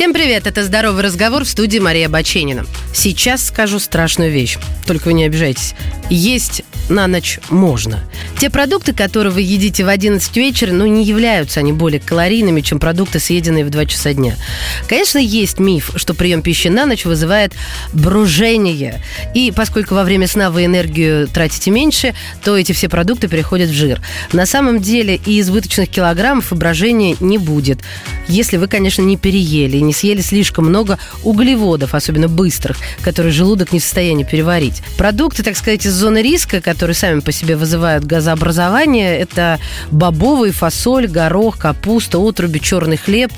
Всем привет, это «Здоровый разговор» в студии Мария Баченина. Сейчас скажу страшную вещь, только вы не обижайтесь. Есть на ночь можно. Те продукты, которые вы едите в 11 вечера, ну, не являются они более калорийными, чем продукты, съеденные в 2 часа дня. Конечно, есть миф, что прием пищи на ночь вызывает бружение. И поскольку во время сна вы энергию тратите меньше, то эти все продукты переходят в жир. На самом деле и избыточных килограммов и брожения не будет. Если вы, конечно, не переели и не съели слишком много углеводов, особенно быстрых, которые желудок не в состоянии переварить. Продукты, так сказать, из зоны риска, которые сами по себе вызывают газообразование, это бобовый, фасоль, горох, капуста, отруби, черный хлеб.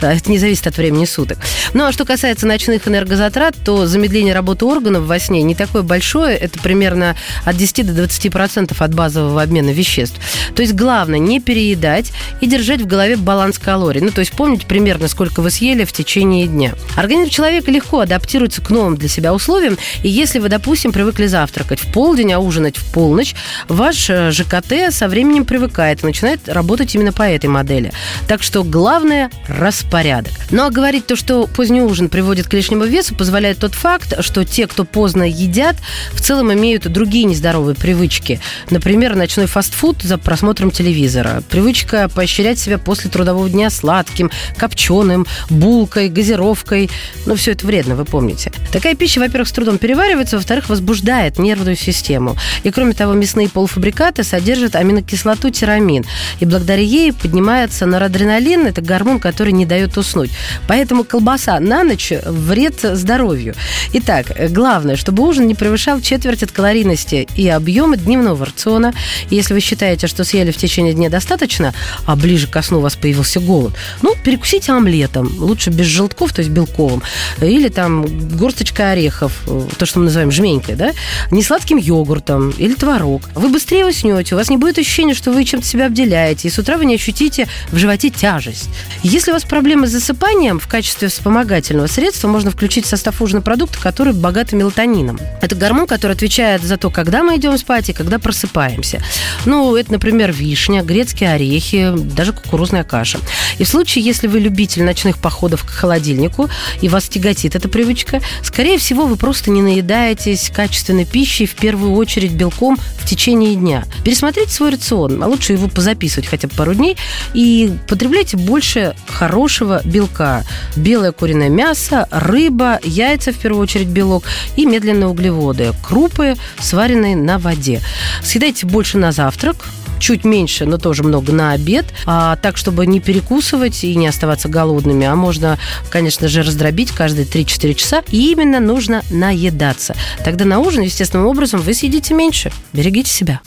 Это не зависит от времени суток. Ну, а что касается ночных энергозатрат, то замедление работы органов во сне не такое большое. Это примерно от 10 до 20 процентов от базового обмена веществ. То есть главное не переедать и держать в голове баланс калорий. Ну, то есть помнить примерно, сколько вы съели в течение дня. Организм человека легко адаптируется к новым для себя условиям, и если вы, допустим, привыкли завтракать в полдень, а ужинать в полночь, ваш э, ЖКТ со временем привыкает и начинает работать именно по этой модели. Так что главное – распорядок. Ну а говорить то, что поздний ужин приводит к лишнему весу, позволяет тот факт, что те, кто поздно едят, в целом имеют другие нездоровые привычки. Например, ночной фастфуд за просмотром телевизора. Привычка поощрять себя после трудового дня сладким, копченым, булкой, газировкой. Ну, все это вредно, вы помните. Такая пища, во-первых, с трудом переваривается, во-вторых, возбуждает нервную систему. И, кроме того, мясные полуфабрикаты содержат аминокислоту тирамин. И благодаря ей поднимается норадреналин, это гормон, который не дает уснуть. Поэтому колбаса на ночь вред здоровью. Итак, главное, чтобы ужин не превышал четверть от калорийности и объема дневного рациона. Если вы считаете, что съели в течение дня достаточно, а ближе ко сну у вас появился голод, ну, перекусите омлетом. Лучше без желтков, то есть белковым. Или там горсточка орехов, то, что мы называем жменькой, да? Не сладким йогуртом или творог. Вы быстрее уснете, у вас не будет ощущения, что вы чем-то себя обделяете, и с утра вы не ощутите в животе тяжесть. Если у вас проблемы с засыпанием, в качестве вспомогательного средства можно включить в состав ужина продукты, которые богаты мелатонином. Это гормон, который отвечает за то, когда мы идем спать и когда просыпаемся. Ну, это, например, вишня, грецкие орехи, даже кукурузная каша. И в случае, если вы любитель ночных походов к холодильнику, и вас тяготит эта привычка, скорее всего, вы просто не наедаетесь качественной пищей, в первую очередь белком, в течение дня. Пересмотрите свой рацион, а лучше его позаписывать хотя бы пару дней, и потребляйте больше хорошего белка. Белое куриное мясо, рыба, яйца, в первую очередь белок, и медленные углеводы, крупы, сваренные на воде. Съедайте больше на завтрак, чуть меньше, но тоже много на обед, а, так, чтобы не перекусывать и не оставаться голодными, а можно, конечно же, раздробить каждые 3-4 часа, и именно нужно наедаться. Тогда на ужин, естественным образом, вы съедите меньше. Берегите себя.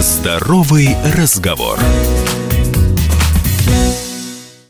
Здоровый разговор.